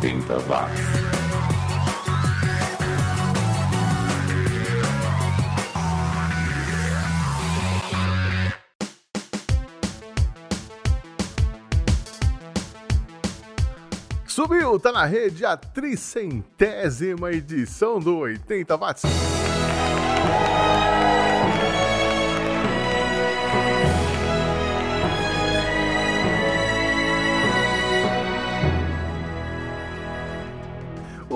80 watts. Subiu, tá na rede a tricentésima edição do 80 Watts.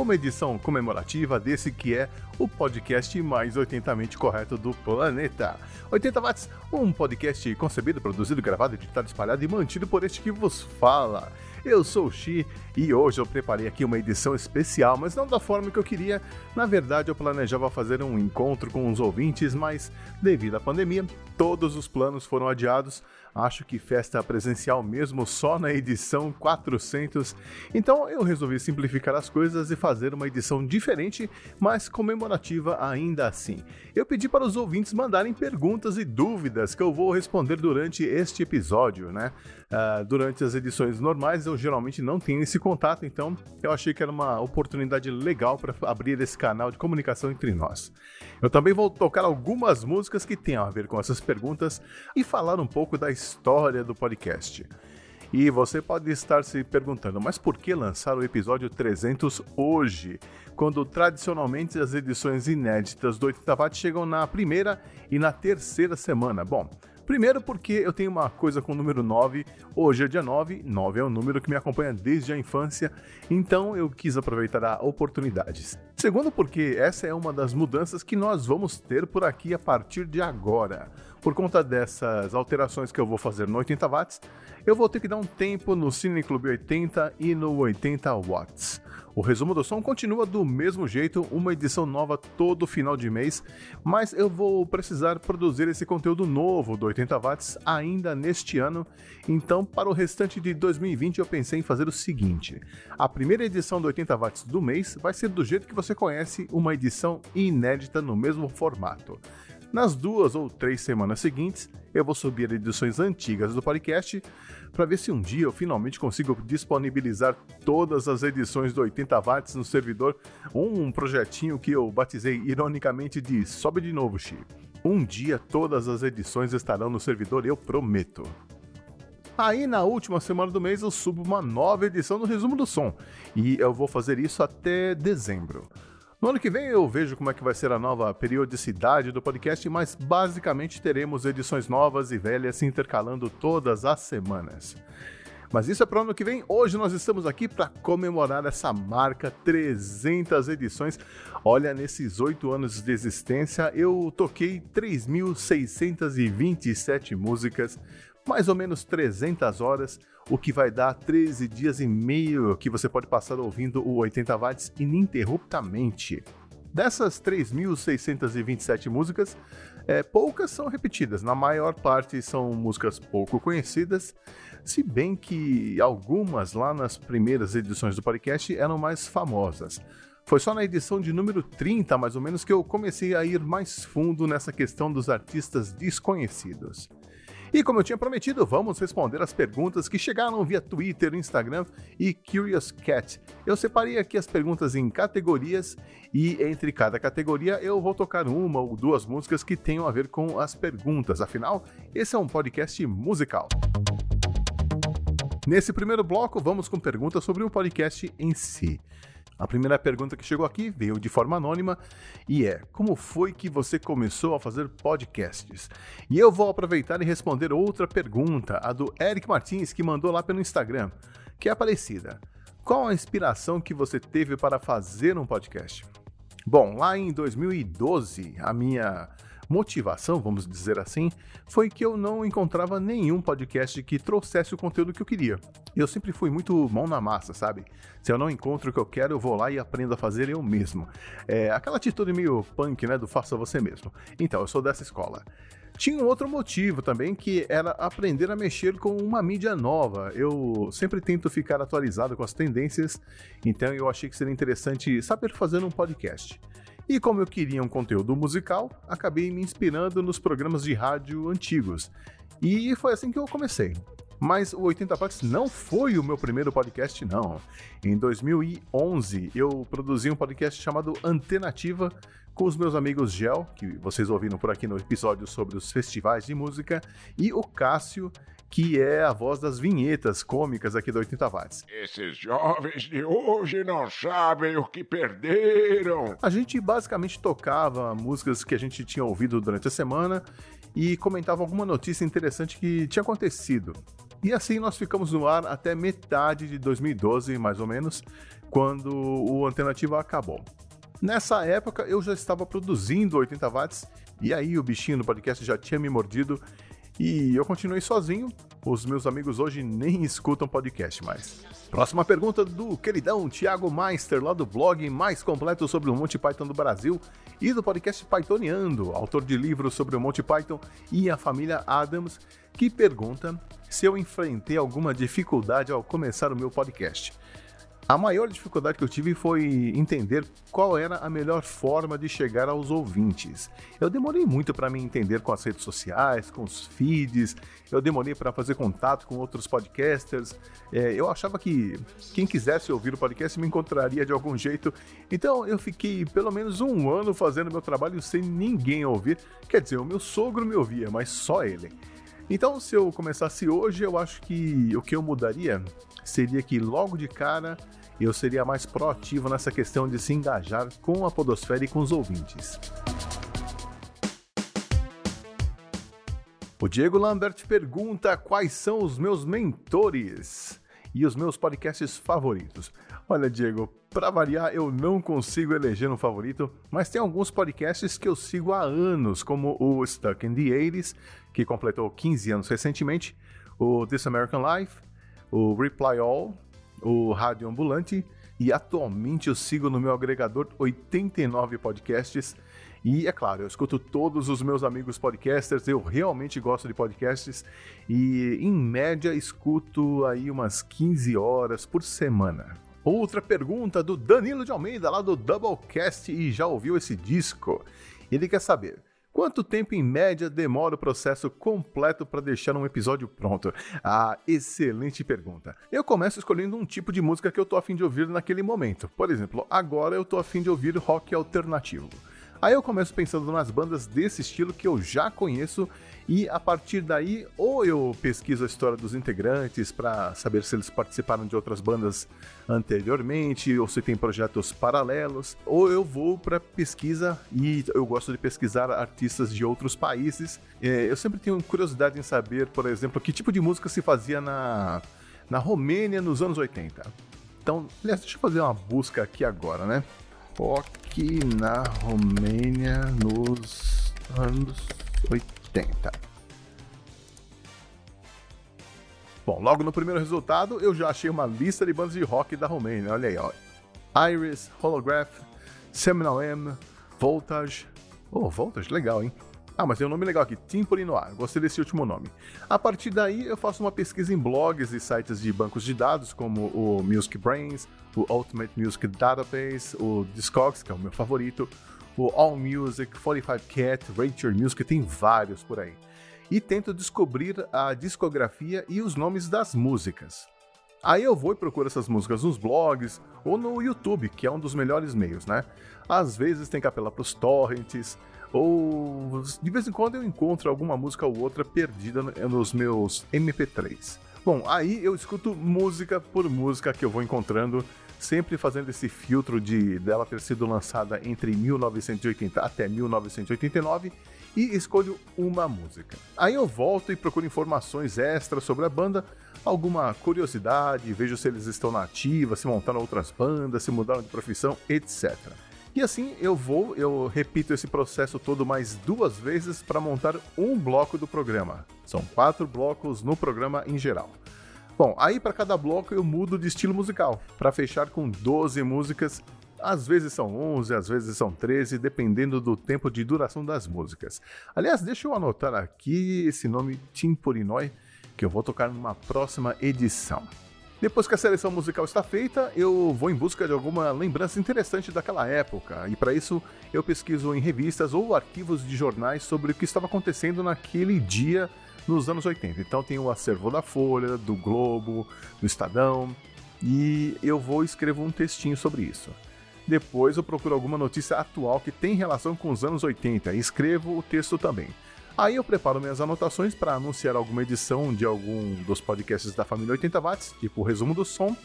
Uma edição comemorativa desse que é o podcast mais 80mente correto do planeta. 80 Watts, um podcast concebido, produzido, gravado, editado, espalhado e mantido por este que vos fala. Eu sou o Xi e hoje eu preparei aqui uma edição especial, mas não da forma que eu queria. Na verdade, eu planejava fazer um encontro com os ouvintes, mas devido à pandemia, todos os planos foram adiados. Acho que festa presencial mesmo só na edição 400. Então eu resolvi simplificar as coisas e fazer uma edição diferente, mas comemorativa ainda assim. Eu pedi para os ouvintes mandarem perguntas e dúvidas que eu vou responder durante este episódio, né? Uh, durante as edições normais eu geralmente não tenho esse contato, então eu achei que era uma oportunidade legal para abrir esse canal de comunicação entre nós. Eu também vou tocar algumas músicas que tenham a ver com essas perguntas e falar um pouco da história do podcast. E você pode estar se perguntando, mas por que lançar o episódio 300 hoje, quando tradicionalmente as edições inéditas do 80 Watts chegam na primeira e na terceira semana? Bom, Primeiro porque eu tenho uma coisa com o número 9, hoje é dia 9, 9 é um número que me acompanha desde a infância, então eu quis aproveitar a oportunidade. Segundo porque essa é uma das mudanças que nós vamos ter por aqui a partir de agora. Por conta dessas alterações que eu vou fazer no 80 watts, eu vou ter que dar um tempo no Cine Clube 80 e no 80 watts. O resumo do som continua do mesmo jeito, uma edição nova todo final de mês, mas eu vou precisar produzir esse conteúdo novo do 80 watts ainda neste ano. Então, para o restante de 2020, eu pensei em fazer o seguinte: a primeira edição do 80 watts do mês vai ser do jeito que você conhece, uma edição inédita no mesmo formato. Nas duas ou três semanas seguintes, eu vou subir edições antigas do podcast para ver se um dia eu finalmente consigo disponibilizar todas as edições do 80 watts no servidor, um projetinho que eu batizei ironicamente de Sobe de novo, Chi. Um dia todas as edições estarão no servidor, eu prometo. Aí na última semana do mês eu subo uma nova edição do resumo do som, e eu vou fazer isso até dezembro. No ano que vem eu vejo como é que vai ser a nova periodicidade do podcast, mas basicamente teremos edições novas e velhas se intercalando todas as semanas. Mas isso é para o ano que vem. Hoje nós estamos aqui para comemorar essa marca 300 edições. Olha, nesses oito anos de existência, eu toquei 3.627 músicas, mais ou menos 300 horas, o que vai dar 13 dias e meio que você pode passar ouvindo o 80 watts ininterruptamente. Dessas 3.627 músicas, é, poucas são repetidas, na maior parte são músicas pouco conhecidas, se bem que algumas lá nas primeiras edições do podcast eram mais famosas. Foi só na edição de número 30, mais ou menos, que eu comecei a ir mais fundo nessa questão dos artistas desconhecidos. E como eu tinha prometido, vamos responder as perguntas que chegaram via Twitter, Instagram e Curious Cat. Eu separei aqui as perguntas em categorias e entre cada categoria eu vou tocar uma ou duas músicas que tenham a ver com as perguntas. Afinal, esse é um podcast musical. Nesse primeiro bloco, vamos com perguntas sobre o podcast em si. A primeira pergunta que chegou aqui veio de forma anônima e é: Como foi que você começou a fazer podcasts? E eu vou aproveitar e responder outra pergunta, a do Eric Martins, que mandou lá pelo Instagram, que é parecida. Qual a inspiração que você teve para fazer um podcast? Bom, lá em 2012, a minha motivação, vamos dizer assim, foi que eu não encontrava nenhum podcast que trouxesse o conteúdo que eu queria. Eu sempre fui muito mão na massa, sabe? Se eu não encontro o que eu quero, eu vou lá e aprendo a fazer eu mesmo. É aquela atitude meio punk, né, do faça você mesmo. Então, eu sou dessa escola. Tinha um outro motivo também, que era aprender a mexer com uma mídia nova. Eu sempre tento ficar atualizado com as tendências, então eu achei que seria interessante saber fazer um podcast. E como eu queria um conteúdo musical, acabei me inspirando nos programas de rádio antigos. E foi assim que eu comecei. Mas o 80 Watts não foi o meu primeiro podcast, não. Em 2011, eu produzi um podcast chamado Antenativa com os meus amigos Gel, que vocês ouviram por aqui no episódio sobre os festivais de música, e o Cássio, que é a voz das vinhetas cômicas aqui do 80 Watts. Esses jovens de hoje não sabem o que perderam. A gente basicamente tocava músicas que a gente tinha ouvido durante a semana e comentava alguma notícia interessante que tinha acontecido. E assim nós ficamos no ar até metade de 2012, mais ou menos, quando o Alternativa acabou. Nessa época eu já estava produzindo 80 watts e aí o bichinho do podcast já tinha me mordido e eu continuei sozinho. Os meus amigos hoje nem escutam podcast mais. Próxima pergunta do queridão Thiago Meister, lá do blog mais completo sobre o Monty Python do Brasil e do podcast Pythoniando, autor de livros sobre o Monty Python e a família Adams, que pergunta se eu enfrentei alguma dificuldade ao começar o meu podcast. A maior dificuldade que eu tive foi entender qual era a melhor forma de chegar aos ouvintes. Eu demorei muito para me entender com as redes sociais, com os feeds, eu demorei para fazer contato com outros podcasters. É, eu achava que quem quisesse ouvir o podcast me encontraria de algum jeito, então eu fiquei pelo menos um ano fazendo meu trabalho sem ninguém ouvir. Quer dizer, o meu sogro me ouvia, mas só ele. Então, se eu começasse hoje, eu acho que o que eu mudaria seria que logo de cara eu seria mais proativo nessa questão de se engajar com a Podosfera e com os ouvintes. O Diego Lambert pergunta quais são os meus mentores e os meus podcasts favoritos. Olha, Diego, para variar, eu não consigo eleger um favorito, mas tem alguns podcasts que eu sigo há anos, como o Stuck in the 80s, que completou 15 anos recentemente, o This American Life, o Reply All, o Rádio Ambulante, e atualmente eu sigo no meu agregador 89 podcasts. E é claro, eu escuto todos os meus amigos podcasters, eu realmente gosto de podcasts e em média escuto aí umas 15 horas por semana. Outra pergunta do Danilo de Almeida, lá do Doublecast, e já ouviu esse disco? Ele quer saber: Quanto tempo em média demora o processo completo para deixar um episódio pronto? Ah, excelente pergunta. Eu começo escolhendo um tipo de música que eu tô afim de ouvir naquele momento. Por exemplo, agora eu tô afim de ouvir rock alternativo. Aí eu começo pensando nas bandas desse estilo que eu já conheço e a partir daí ou eu pesquiso a história dos integrantes para saber se eles participaram de outras bandas anteriormente ou se tem projetos paralelos, ou eu vou para pesquisa e eu gosto de pesquisar artistas de outros países. É, eu sempre tenho curiosidade em saber, por exemplo, que tipo de música se fazia na, na Romênia nos anos 80. Então, aliás, deixa eu fazer uma busca aqui agora, né? POC na Romênia nos anos 80. Bom, logo no primeiro resultado eu já achei uma lista de bandas de rock da Romênia. Olha aí, ó. Iris, Holograph, Seminal M, Voltage. Oh, Voltage, legal, hein? Ah, mas tem um nome legal aqui, Timpani Noir. Gostei desse último nome. A partir daí, eu faço uma pesquisa em blogs e sites de bancos de dados, como o Music Brains, o Ultimate Music Database, o Discogs, que é o meu favorito, o All Music, 45 Cat, Your Music, tem vários por aí. E tento descobrir a discografia e os nomes das músicas. Aí eu vou e procuro essas músicas nos blogs ou no YouTube, que é um dos melhores meios, né? Às vezes tem que apelar para os torrents, ou de vez em quando eu encontro alguma música ou outra perdida nos meus MP3. Bom, aí eu escuto música por música que eu vou encontrando, sempre fazendo esse filtro de dela ter sido lançada entre 1980 até 1989 e escolho uma música. Aí eu volto e procuro informações extras sobre a banda, alguma curiosidade, vejo se eles estão na ativa, se montaram outras bandas, se mudaram de profissão, etc. E assim eu vou, eu repito esse processo todo mais duas vezes para montar um bloco do programa. São quatro blocos no programa em geral. Bom, aí para cada bloco eu mudo de estilo musical, para fechar com 12 músicas. Às vezes são 11, às vezes são 13, dependendo do tempo de duração das músicas. Aliás, deixa eu anotar aqui esse nome Timporinói, que eu vou tocar numa próxima edição. Depois que a seleção musical está feita, eu vou em busca de alguma lembrança interessante daquela época, e para isso eu pesquiso em revistas ou arquivos de jornais sobre o que estava acontecendo naquele dia nos anos 80. Então tem o acervo da Folha, do Globo, do Estadão, e eu vou escrever um textinho sobre isso. Depois eu procuro alguma notícia atual que tem relação com os anos 80 e escrevo o texto também. Aí eu preparo minhas anotações para anunciar alguma edição de algum dos podcasts da família 80 watts, tipo o resumo do som,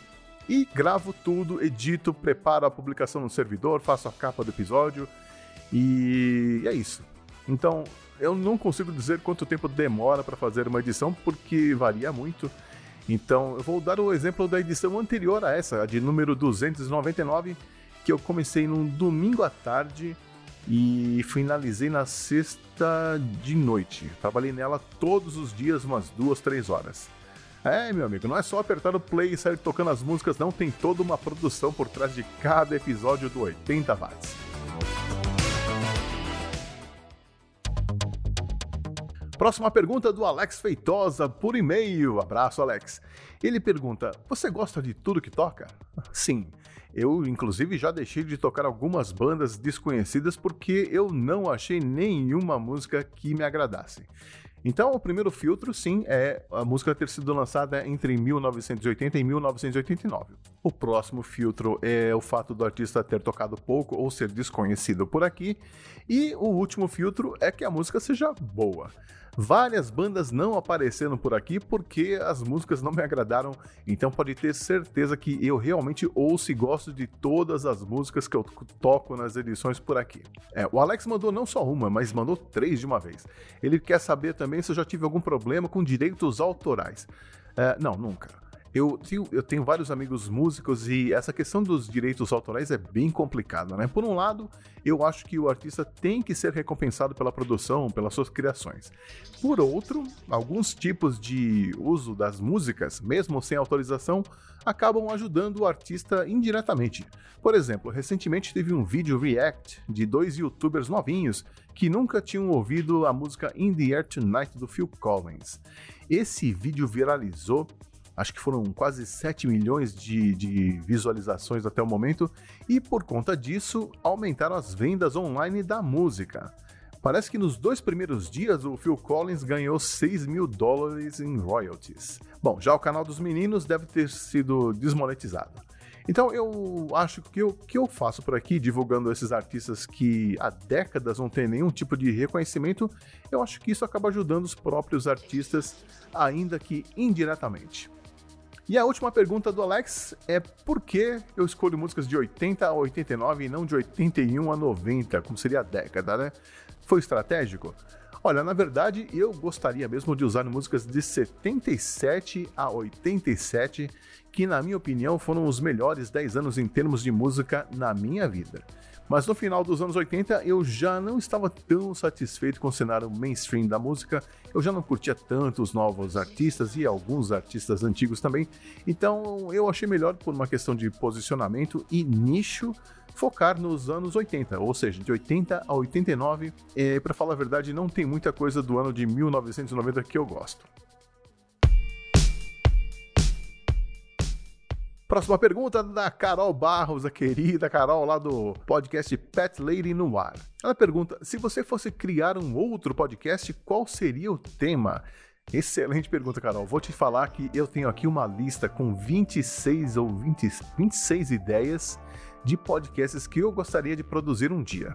e gravo tudo, edito, preparo a publicação no servidor, faço a capa do episódio e é isso. Então, eu não consigo dizer quanto tempo demora para fazer uma edição porque varia muito. Então, eu vou dar o exemplo da edição anterior a essa, a de número 299, que eu comecei num domingo à tarde e finalizei na sexta de noite. Trabalhei nela todos os dias, umas duas, três horas. É, meu amigo, não é só apertar o play e sair tocando as músicas, não. Tem toda uma produção por trás de cada episódio do 80 Watts. Próxima pergunta do Alex Feitosa por e-mail. Abraço, Alex. Ele pergunta: Você gosta de tudo que toca? Sim. Eu, inclusive, já deixei de tocar algumas bandas desconhecidas porque eu não achei nenhuma música que me agradasse. Então, o primeiro filtro, sim, é a música ter sido lançada entre 1980 e 1989. O próximo filtro é o fato do artista ter tocado pouco ou ser desconhecido por aqui. E o último filtro é que a música seja boa. Várias bandas não apareceram por aqui porque as músicas não me agradaram, então pode ter certeza que eu realmente ouço e gosto de todas as músicas que eu toco nas edições por aqui. É, o Alex mandou não só uma, mas mandou três de uma vez. Ele quer saber também se eu já tive algum problema com direitos autorais. É, não, nunca. Eu tenho, eu tenho vários amigos músicos e essa questão dos direitos autorais é bem complicada, né? Por um lado, eu acho que o artista tem que ser recompensado pela produção, pelas suas criações. Por outro, alguns tipos de uso das músicas, mesmo sem autorização, acabam ajudando o artista indiretamente. Por exemplo, recentemente teve um vídeo react de dois youtubers novinhos que nunca tinham ouvido a música In the Air Tonight do Phil Collins. Esse vídeo viralizou acho que foram quase 7 milhões de, de visualizações até o momento, e por conta disso aumentaram as vendas online da música. Parece que nos dois primeiros dias o Phil Collins ganhou 6 mil dólares em royalties. Bom, já o canal dos meninos deve ter sido desmonetizado. Então eu acho que o que eu faço por aqui, divulgando esses artistas que há décadas não têm nenhum tipo de reconhecimento, eu acho que isso acaba ajudando os próprios artistas, ainda que indiretamente. E a última pergunta do Alex é por que eu escolho músicas de 80 a 89 e não de 81 a 90, como seria a década, né? Foi estratégico? Olha, na verdade, eu gostaria mesmo de usar músicas de 77 a 87, que na minha opinião foram os melhores 10 anos em termos de música na minha vida. Mas no final dos anos 80 eu já não estava tão satisfeito com o cenário mainstream da música, eu já não curtia tanto os novos artistas e alguns artistas antigos também, então eu achei melhor, por uma questão de posicionamento e nicho, focar nos anos 80, ou seja, de 80 a 89. E para falar a verdade, não tem muita coisa do ano de 1990 que eu gosto. Próxima pergunta da Carol Barros, a querida Carol lá do podcast Pet Lady no Ar. Ela pergunta: se você fosse criar um outro podcast, qual seria o tema? Excelente pergunta, Carol. Vou te falar que eu tenho aqui uma lista com 26 ou 20, 26 ideias de podcasts que eu gostaria de produzir um dia.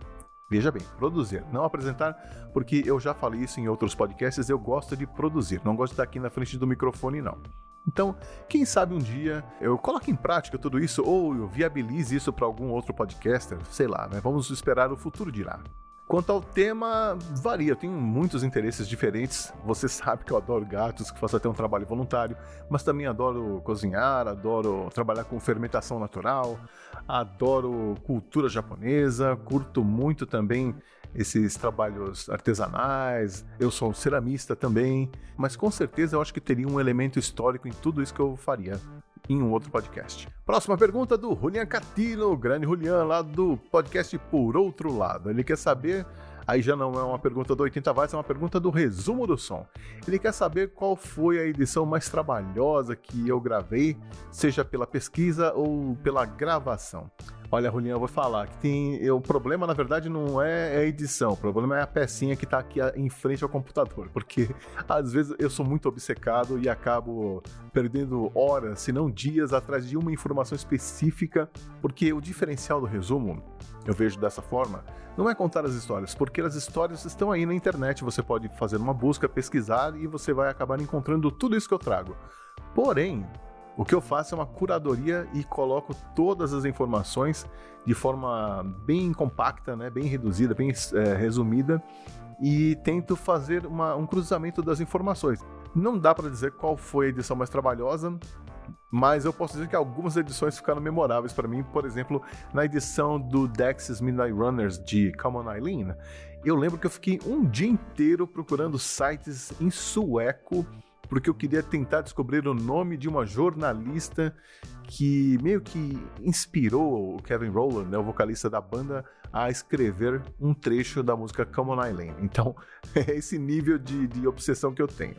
Veja bem, produzir, não apresentar, porque eu já falei isso em outros podcasts, eu gosto de produzir, não gosto de estar aqui na frente do microfone, não. Então, quem sabe um dia eu coloque em prática tudo isso ou eu viabilize isso para algum outro podcaster, sei lá, né? Vamos esperar o futuro dirá. Quanto ao tema, varia, eu tenho muitos interesses diferentes. Você sabe que eu adoro gatos, que faço até um trabalho voluntário, mas também adoro cozinhar, adoro trabalhar com fermentação natural, adoro cultura japonesa, curto muito também esses trabalhos artesanais. Eu sou um ceramista também, mas com certeza eu acho que teria um elemento histórico em tudo isso que eu faria em um outro podcast. Próxima pergunta do Julian Catino, grande Julian, lá do podcast Por Outro Lado. Ele quer saber aí já não é uma pergunta do 80 watts, é uma pergunta do resumo do som. Ele quer saber qual foi a edição mais trabalhosa que eu gravei, seja pela pesquisa ou pela gravação. Olha, Julião, eu vou falar que tem. O problema, na verdade, não é a edição, o problema é a pecinha que tá aqui em frente ao computador. Porque às vezes eu sou muito obcecado e acabo perdendo horas, se não dias, atrás de uma informação específica. Porque o diferencial do resumo, eu vejo dessa forma, não é contar as histórias, porque as histórias estão aí na internet. Você pode fazer uma busca, pesquisar e você vai acabar encontrando tudo isso que eu trago. Porém, o que eu faço é uma curadoria e coloco todas as informações de forma bem compacta, né, bem reduzida, bem é, resumida e tento fazer uma, um cruzamento das informações. Não dá para dizer qual foi a edição mais trabalhosa, mas eu posso dizer que algumas edições ficaram memoráveis para mim. Por exemplo, na edição do Dex's Midnight Runners de Common Eileen, eu lembro que eu fiquei um dia inteiro procurando sites em sueco porque eu queria tentar descobrir o nome de uma jornalista que meio que inspirou o Kevin Rowland, né, o vocalista da banda, a escrever um trecho da música Come On Eileen. Então, é esse nível de, de obsessão que eu tenho.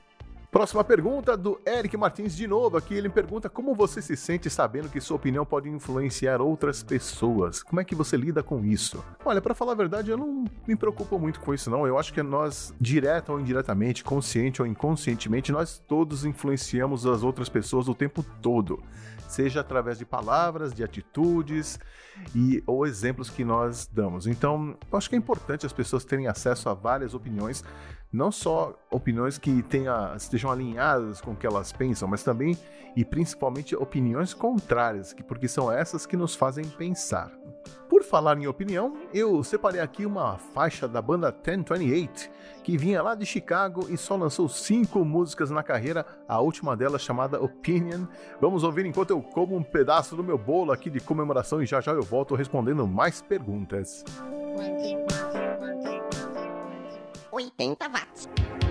Próxima pergunta do Eric Martins de novo aqui. Ele pergunta como você se sente sabendo que sua opinião pode influenciar outras pessoas. Como é que você lida com isso? Olha, para falar a verdade, eu não me preocupo muito com isso não. Eu acho que nós, direta ou indiretamente, consciente ou inconscientemente, nós todos influenciamos as outras pessoas o tempo todo seja através de palavras, de atitudes e ou exemplos que nós damos. Então, eu acho que é importante as pessoas terem acesso a várias opiniões, não só opiniões que tenha, estejam alinhadas com o que elas pensam, mas também e principalmente opiniões contrárias, porque são essas que nos fazem pensar. Por falar em opinião, eu separei aqui uma faixa da banda 1028, que vinha lá de Chicago e só lançou cinco músicas na carreira, a última delas chamada Opinion. Vamos ouvir enquanto eu como um pedaço do meu bolo aqui de comemoração e já já eu volto respondendo mais perguntas. 80 watts.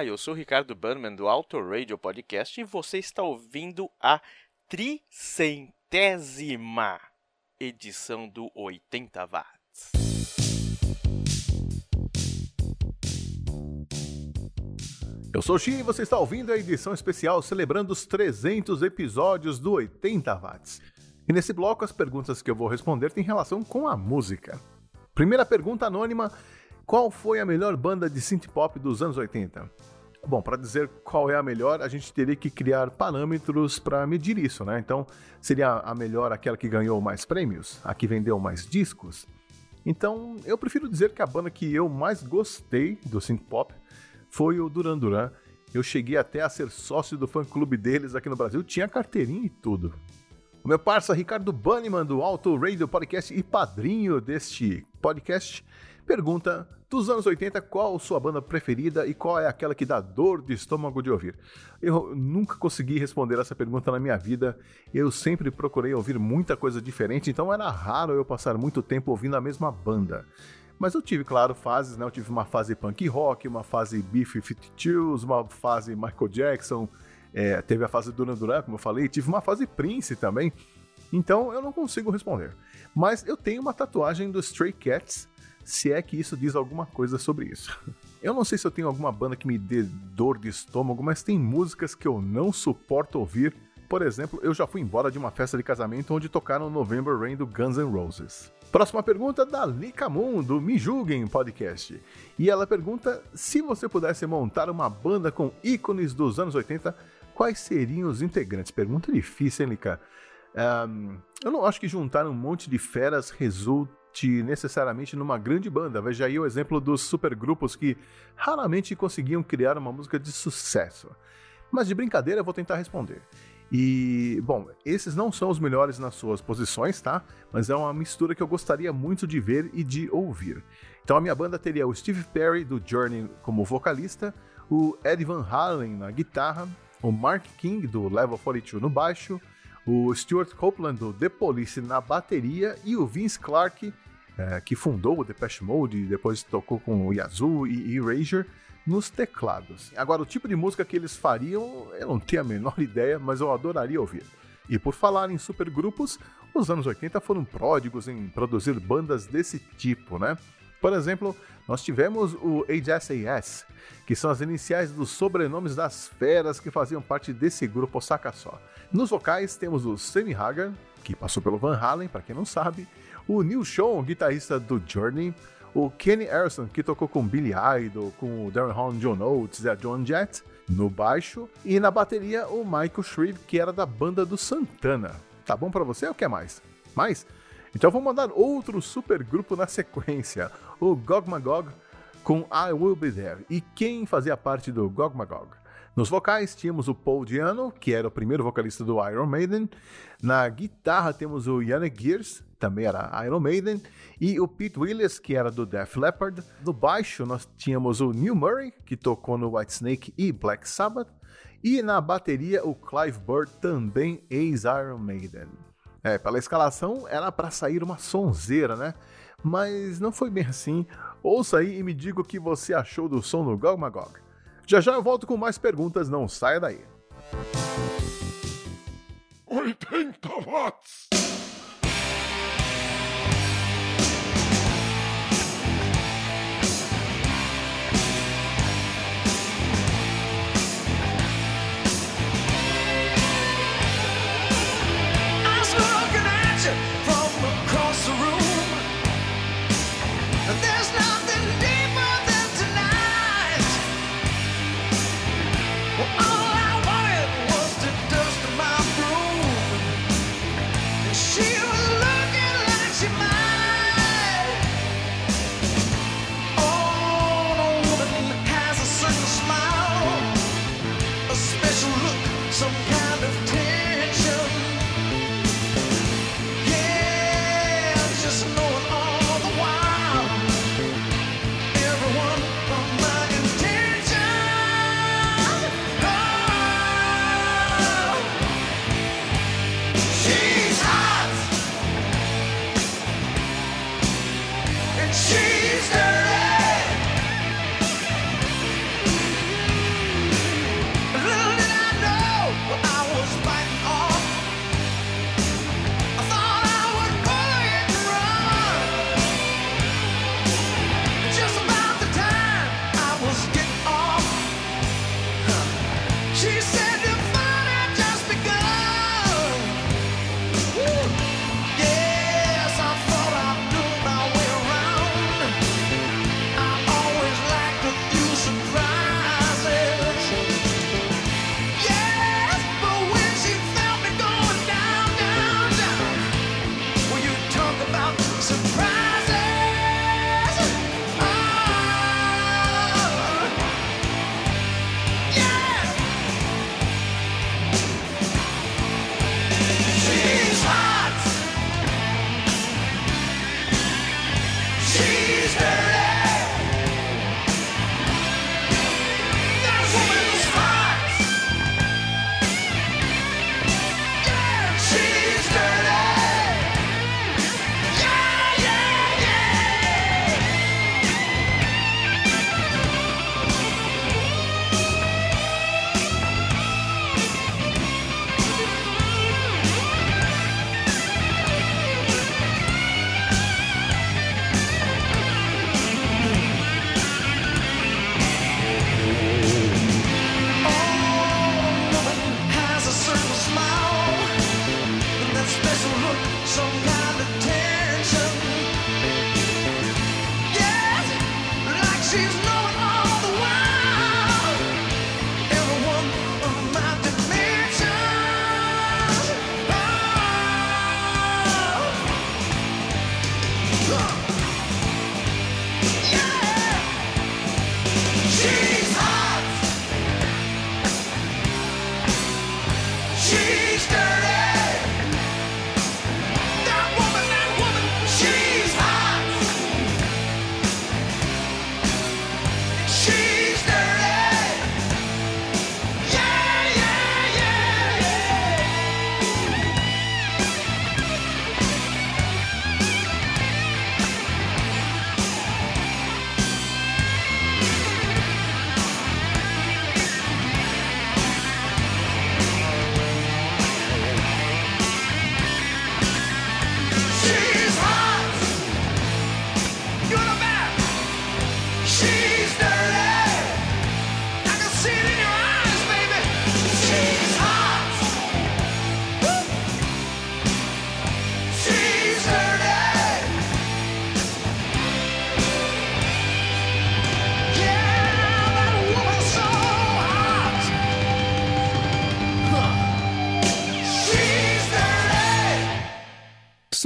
Olá, eu sou Ricardo Bannerman do Auto Radio Podcast e você está ouvindo a tricentésima edição do 80 Watts. Eu sou o Xi e você está ouvindo a edição especial celebrando os 300 episódios do 80 Watts. E nesse bloco as perguntas que eu vou responder têm relação com a música. Primeira pergunta anônima: qual foi a melhor banda de synth pop dos anos 80? Bom, para dizer qual é a melhor, a gente teria que criar parâmetros para medir isso, né? Então, seria a melhor aquela que ganhou mais prêmios, a que vendeu mais discos? Então, eu prefiro dizer que a banda que eu mais gostei do synth pop foi o Duran Duran. Eu cheguei até a ser sócio do fã-clube deles aqui no Brasil, tinha carteirinha e tudo. O meu parça Ricardo Banniman, do Auto Radio Podcast e padrinho deste podcast, pergunta: dos anos 80, qual sua banda preferida e qual é aquela que dá dor de estômago de ouvir? Eu nunca consegui responder essa pergunta na minha vida. Eu sempre procurei ouvir muita coisa diferente, então era raro eu passar muito tempo ouvindo a mesma banda. Mas eu tive, claro, fases, né? Eu tive uma fase punk rock, uma fase B-52s, uma fase Michael Jackson, é, teve a fase Duran Duran, como eu falei, tive uma fase Prince também. Então eu não consigo responder. Mas eu tenho uma tatuagem do Stray Cats, se é que isso diz alguma coisa sobre isso. Eu não sei se eu tenho alguma banda que me dê dor de estômago, mas tem músicas que eu não suporto ouvir. Por exemplo, eu já fui embora de uma festa de casamento onde tocaram November Rain do Guns N' Roses. Próxima pergunta da Lika Moon, do Me Julguem Podcast. E ela pergunta: se você pudesse montar uma banda com ícones dos anos 80, quais seriam os integrantes? Pergunta difícil, hein, Lika? Um, eu não acho que juntar um monte de feras resulte necessariamente numa grande banda. Veja aí o exemplo dos supergrupos que raramente conseguiam criar uma música de sucesso. Mas de brincadeira eu vou tentar responder. E, bom, esses não são os melhores nas suas posições, tá? Mas é uma mistura que eu gostaria muito de ver e de ouvir. Então a minha banda teria o Steve Perry do Journey como vocalista, o Eddie Van Halen na guitarra, o Mark King do Level 42 no baixo, o Stuart Copeland do The Police na bateria e o Vince Clarke, é, que fundou o Depeche Mode e depois tocou com o Yazoo e Erasure, nos teclados. Agora, o tipo de música que eles fariam, eu não tenho a menor ideia, mas eu adoraria ouvir. E por falar em supergrupos, os anos 80 foram pródigos em produzir bandas desse tipo, né? Por exemplo, nós tivemos o HSAS, que são as iniciais dos sobrenomes das feras que faziam parte desse grupo saca só. Nos vocais temos o Sammy Hagar, que passou pelo Van Halen, para quem não sabe, o Neil Schon, guitarrista do Journey, o Kenny Harrison, que tocou com Billy Idol, com o Darren Horn, John Oates e a John Jett, no baixo, e na bateria o Michael Shreve, que era da banda do Santana. Tá bom para você ou quer mais? Mais? Então vou mandar outro super grupo na sequência, o Gog Magog com I Will Be There. E quem fazia parte do Gog Magog? Nos vocais tínhamos o Paul Diano, que era o primeiro vocalista do Iron Maiden. Na guitarra temos o Yannick Gears, também era Iron Maiden. E o Pete Williams, que era do Def Leppard. No baixo nós tínhamos o Neil Murray, que tocou no Whitesnake e Black Sabbath. E na bateria o Clive Bird, também ex-Iron Maiden. É, pela escalação era para sair uma sonzeira, né? Mas não foi bem assim. Ouça aí e me diga o que você achou do som do Gog Magog. Já já eu volto com mais perguntas, não saia daí. 80 watts!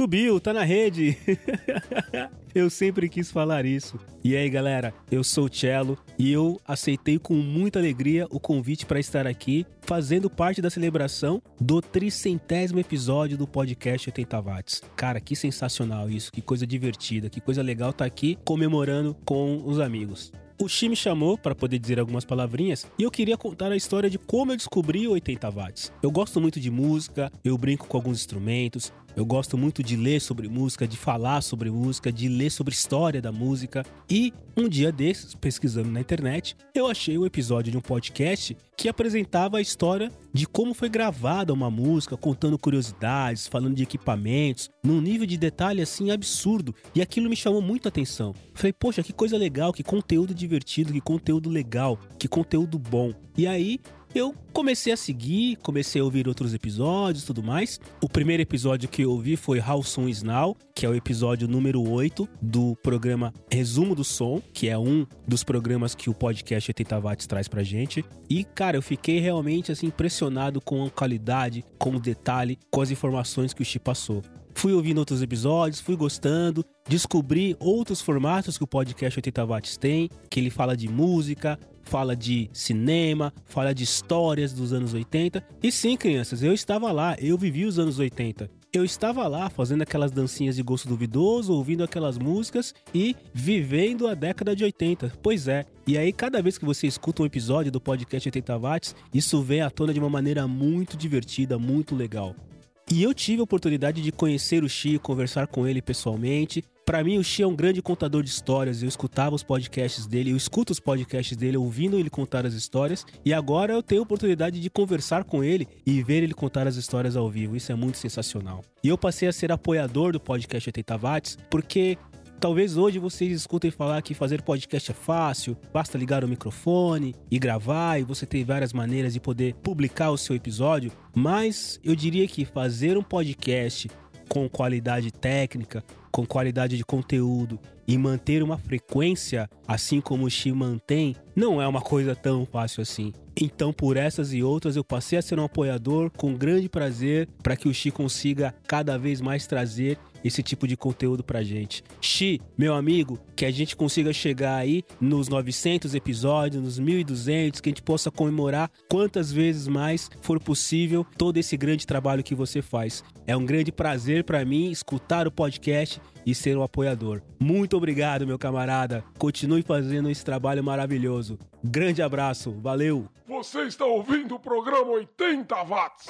Subiu, tá na rede. eu sempre quis falar isso. E aí, galera, eu sou o Cello e eu aceitei com muita alegria o convite para estar aqui fazendo parte da celebração do tricentésimo episódio do podcast 80 Watts. Cara, que sensacional isso, que coisa divertida, que coisa legal estar tá aqui comemorando com os amigos. O Xi me chamou para poder dizer algumas palavrinhas e eu queria contar a história de como eu descobri o 80 watts. Eu gosto muito de música, eu brinco com alguns instrumentos, eu gosto muito de ler sobre música, de falar sobre música, de ler sobre história da música. E um dia desses, pesquisando na internet, eu achei um episódio de um podcast que apresentava a história de como foi gravada uma música, contando curiosidades, falando de equipamentos, num nível de detalhe assim absurdo. E aquilo me chamou muito a atenção. Falei, poxa, que coisa legal, que conteúdo divertido, que conteúdo legal, que conteúdo bom. E aí eu comecei a seguir, comecei a ouvir outros episódios e tudo mais. O primeiro episódio que eu ouvi foi How Soon Is Now, que é o episódio número 8 do programa Resumo do Som, que é um dos programas que o podcast 80 Watts traz pra gente. E, cara, eu fiquei realmente assim impressionado com a qualidade, com o detalhe, com as informações que o Chi passou. Fui ouvindo outros episódios, fui gostando, descobri outros formatos que o podcast 80 Watts tem, que ele fala de música, fala de cinema, fala de histórias dos anos 80. E sim, crianças, eu estava lá, eu vivi os anos 80. Eu estava lá fazendo aquelas dancinhas de gosto duvidoso, ouvindo aquelas músicas e vivendo a década de 80. Pois é. E aí, cada vez que você escuta um episódio do podcast 80 Watts, isso vem à tona de uma maneira muito divertida, muito legal. E eu tive a oportunidade de conhecer o Xi, conversar com ele pessoalmente. Para mim, o Xi é um grande contador de histórias. Eu escutava os podcasts dele, eu escuto os podcasts dele, ouvindo ele contar as histórias. E agora eu tenho a oportunidade de conversar com ele e ver ele contar as histórias ao vivo. Isso é muito sensacional. E eu passei a ser apoiador do podcast 80 Watts, porque Talvez hoje vocês escutem falar que fazer podcast é fácil, basta ligar o microfone e gravar e você tem várias maneiras de poder publicar o seu episódio, mas eu diria que fazer um podcast com qualidade técnica, com qualidade de conteúdo e manter uma frequência assim como o Xi mantém, não é uma coisa tão fácil assim. Então, por essas e outras, eu passei a ser um apoiador com grande prazer para que o Xi consiga cada vez mais trazer esse tipo de conteúdo pra gente. Xi, meu amigo, que a gente consiga chegar aí nos 900 episódios, nos 1200, que a gente possa comemorar quantas vezes mais for possível todo esse grande trabalho que você faz. É um grande prazer para mim escutar o podcast e ser um apoiador. Muito obrigado, meu camarada. Continue fazendo esse trabalho maravilhoso. Grande abraço, valeu! Você está ouvindo o programa 80 watts.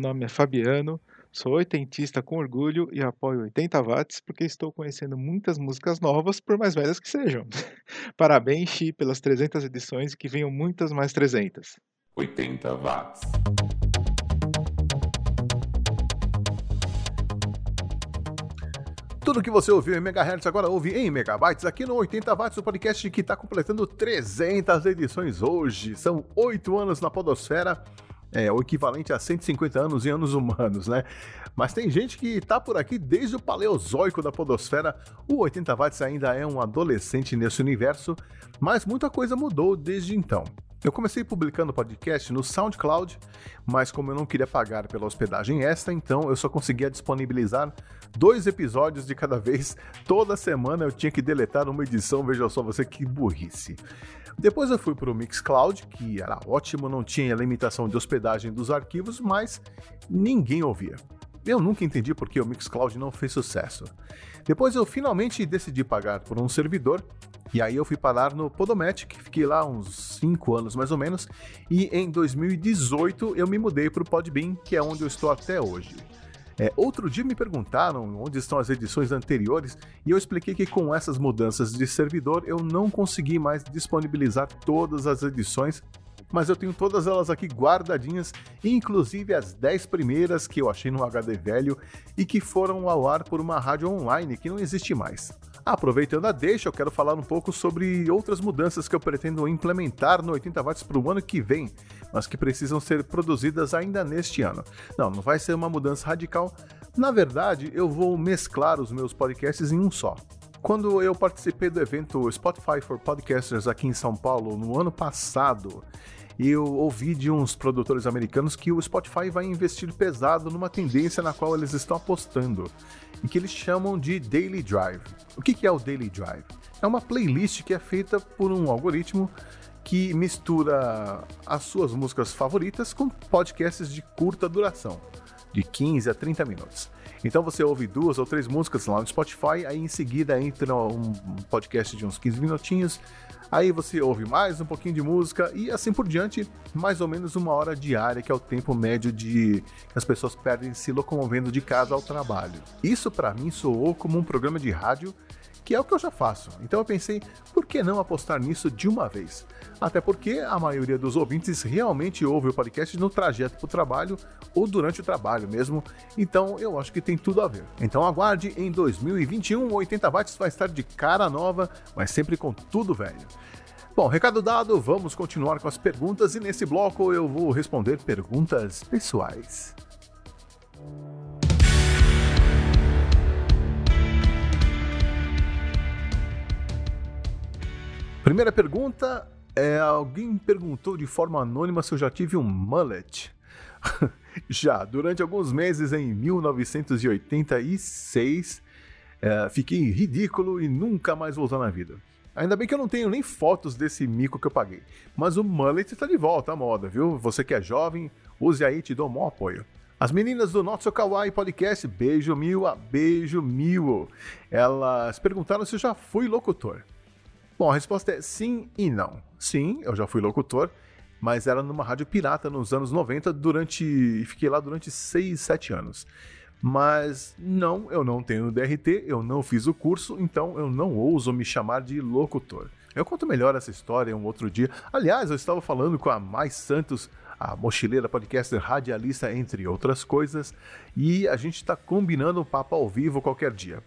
Nome é Fabiano, Sou oitentista com orgulho e apoio 80 watts porque estou conhecendo muitas músicas novas, por mais velhas que sejam. Parabéns, Xi, pelas 300 edições e que venham muitas mais 300. 80 watts. Tudo que você ouviu em megahertz agora ouve em megabytes aqui no 80 watts, o podcast que está completando 300 edições hoje. São oito anos na podosfera, é o equivalente a 150 anos em anos humanos, né? Mas tem gente que está por aqui desde o paleozoico da podosfera. O 80 watts ainda é um adolescente nesse universo, mas muita coisa mudou desde então. Eu comecei publicando podcast no SoundCloud, mas como eu não queria pagar pela hospedagem extra, então eu só conseguia disponibilizar dois episódios de cada vez. Toda semana eu tinha que deletar uma edição, veja só você que burrice. Depois eu fui para o Mixcloud, que era ótimo, não tinha limitação de hospedagem dos arquivos, mas ninguém ouvia. Eu nunca entendi por que o Mixcloud não fez sucesso. Depois eu finalmente decidi pagar por um servidor e aí eu fui parar no Podomatic, fiquei lá uns 5 anos mais ou menos, e em 2018 eu me mudei para o Podbean, que é onde eu estou até hoje. É, outro dia me perguntaram onde estão as edições anteriores e eu expliquei que com essas mudanças de servidor eu não consegui mais disponibilizar todas as edições, mas eu tenho todas elas aqui guardadinhas, inclusive as 10 primeiras que eu achei no HD velho e que foram ao ar por uma rádio online que não existe mais. Aproveitando a deixa, eu quero falar um pouco sobre outras mudanças que eu pretendo implementar no 80 watts para o ano que vem, mas que precisam ser produzidas ainda neste ano. Não, não vai ser uma mudança radical. Na verdade, eu vou mesclar os meus podcasts em um só. Quando eu participei do evento Spotify for Podcasters aqui em São Paulo no ano passado, eu ouvi de uns produtores americanos que o Spotify vai investir pesado numa tendência na qual eles estão apostando, e que eles chamam de Daily Drive. O que é o Daily Drive? É uma playlist que é feita por um algoritmo que mistura as suas músicas favoritas com podcasts de curta duração, de 15 a 30 minutos. Então você ouve duas ou três músicas lá no Spotify, aí em seguida entra um podcast de uns 15 minutinhos, Aí você ouve mais um pouquinho de música e assim por diante, mais ou menos uma hora diária, que é o tempo médio de que as pessoas perdem se locomovendo de casa ao trabalho. Isso para mim soou como um programa de rádio que é o que eu já faço. Então eu pensei, por que não apostar nisso de uma vez? Até porque a maioria dos ouvintes realmente ouve o podcast no trajeto para o trabalho ou durante o trabalho mesmo, então eu acho que tem tudo a ver. Então aguarde, em 2021 o 80 watts vai estar de cara nova, mas sempre com tudo velho. Bom, recado dado, vamos continuar com as perguntas e nesse bloco eu vou responder perguntas pessoais. Primeira pergunta é: alguém perguntou de forma anônima se eu já tive um mullet. já, durante alguns meses em 1986, é, fiquei ridículo e nunca mais usar na vida. Ainda bem que eu não tenho nem fotos desse mico que eu paguei. Mas o mullet está de volta à moda, viu? Você que é jovem, use aí, te dou um apoio. As meninas do Not So Kawaii Podcast, beijo mil a beijo mil. Elas perguntaram se eu já fui locutor. Bom, a resposta é sim e não. Sim, eu já fui locutor, mas era numa rádio pirata nos anos 90 durante. fiquei lá durante 6, 7 anos. Mas não, eu não tenho DRT, eu não fiz o curso, então eu não ouso me chamar de locutor. Eu conto melhor essa história um outro dia. Aliás, eu estava falando com a Mais Santos, a mochileira podcaster radialista, entre outras coisas, e a gente está combinando um papo ao vivo qualquer dia.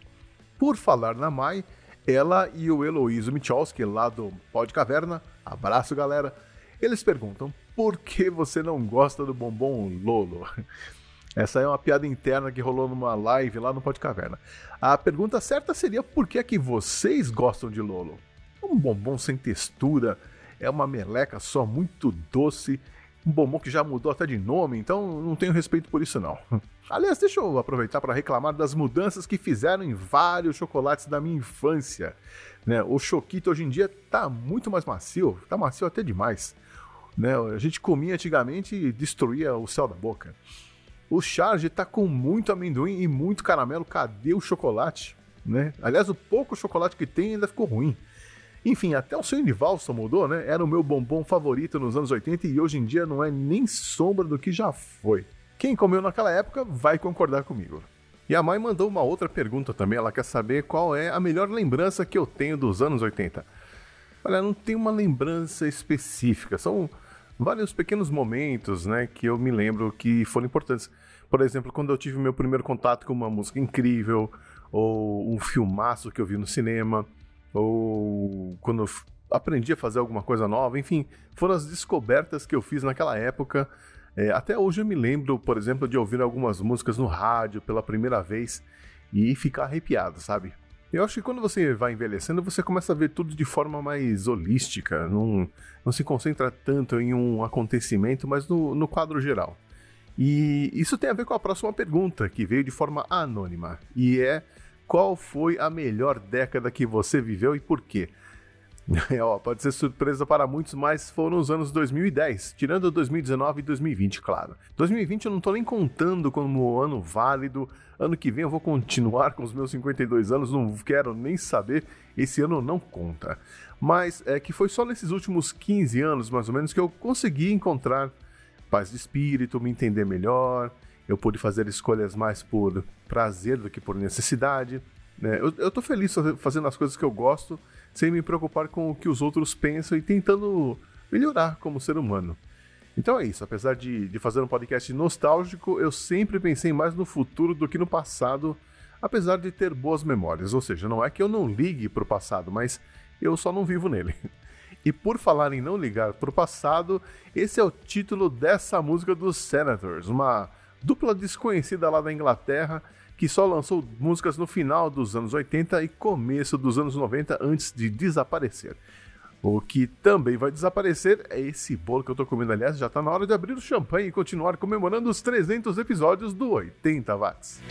Por falar na Mai, ela e o Heloísio Michalski, lá do Pod Caverna, abraço galera, eles perguntam por que você não gosta do bombom Lolo? Essa é uma piada interna que rolou numa live lá no Pod Caverna. A pergunta certa seria por que é que vocês gostam de Lolo? Um bombom sem textura, é uma meleca só muito doce, bombom que já mudou até de nome, então não tenho respeito por isso não. Aliás, deixa eu aproveitar para reclamar das mudanças que fizeram em vários chocolates da minha infância. Né? O Choquito hoje em dia tá muito mais macio, tá macio até demais. Né? A gente comia antigamente e destruía o céu da boca. O Charge tá com muito amendoim e muito caramelo. Cadê o chocolate? Né? Aliás, o pouco chocolate que tem ainda ficou ruim. Enfim, até o de valsa mudou, né? Era o meu bombom favorito nos anos 80 e hoje em dia não é nem sombra do que já foi. Quem comeu naquela época vai concordar comigo. E a mãe mandou uma outra pergunta também. Ela quer saber qual é a melhor lembrança que eu tenho dos anos 80. Olha, não tem uma lembrança específica. São vários pequenos momentos, né, que eu me lembro que foram importantes. Por exemplo, quando eu tive meu primeiro contato com uma música incrível, ou um filmaço que eu vi no cinema, ou quando eu aprendi a fazer alguma coisa nova, enfim, foram as descobertas que eu fiz naquela época. É, até hoje eu me lembro, por exemplo, de ouvir algumas músicas no rádio pela primeira vez e ficar arrepiado, sabe? Eu acho que quando você vai envelhecendo, você começa a ver tudo de forma mais holística, não, não se concentra tanto em um acontecimento, mas no, no quadro geral. E isso tem a ver com a próxima pergunta, que veio de forma anônima, e é qual foi a melhor década que você viveu e por quê? É, ó, pode ser surpresa para muitos, mas foram os anos 2010, tirando 2019 e 2020, claro. 2020 eu não estou nem contando como ano válido. Ano que vem eu vou continuar com os meus 52 anos, não quero nem saber. Esse ano não conta. Mas é que foi só nesses últimos 15 anos, mais ou menos, que eu consegui encontrar paz de espírito, me entender melhor. Eu pude fazer escolhas mais por prazer do que por necessidade. Né? Eu, eu tô feliz fazendo as coisas que eu gosto sem me preocupar com o que os outros pensam e tentando melhorar como ser humano. Então é isso, apesar de, de fazer um podcast nostálgico, eu sempre pensei mais no futuro do que no passado, apesar de ter boas memórias. Ou seja, não é que eu não ligue pro passado, mas eu só não vivo nele. E por falar em não ligar pro passado, esse é o título dessa música dos Senators, uma dupla desconhecida lá da Inglaterra que só lançou músicas no final dos anos 80 e começo dos anos 90 antes de desaparecer. O que também vai desaparecer é esse bolo que eu tô comendo, aliás, já tá na hora de abrir o champanhe e continuar comemorando os 300 episódios do 80 Watts.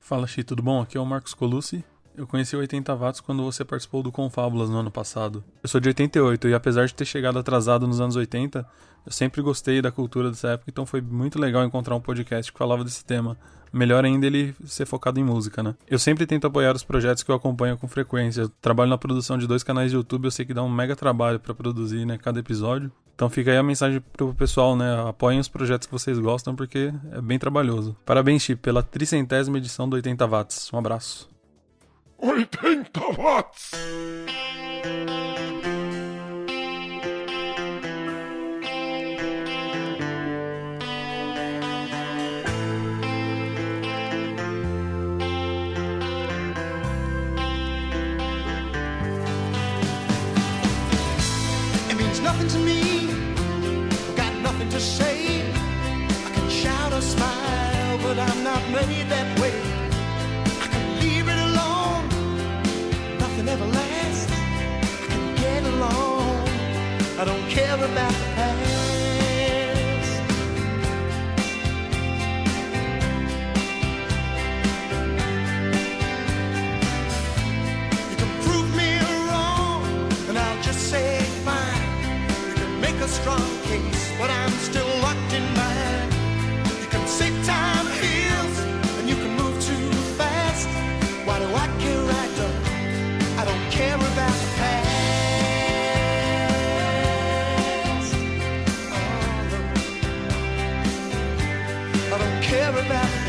Fala, Xi, tudo bom? Aqui é o Marcos Colucci. Eu conheci o 80 Watts quando você participou do Confábulas no ano passado. Eu sou de 88 e apesar de ter chegado atrasado nos anos 80, eu sempre gostei da cultura dessa época, então foi muito legal encontrar um podcast que falava desse tema. Melhor ainda ele ser focado em música, né? Eu sempre tento apoiar os projetos que eu acompanho com frequência. Trabalho na produção de dois canais de YouTube, eu sei que dá um mega trabalho para produzir, né, cada episódio. Então fica aí a mensagem pro pessoal, né? Apoiem os projetos que vocês gostam porque é bem trabalhoso. Parabéns, Chip, pela tricentésima edição do 80 Watts. Um abraço. 80 watts! It means nothing to me. Got nothing to say. I can shout or smile, but I'm not made that way. Care about the past. You can prove me wrong, and I'll just say fine. You can make a strong case, but I'm still locked care about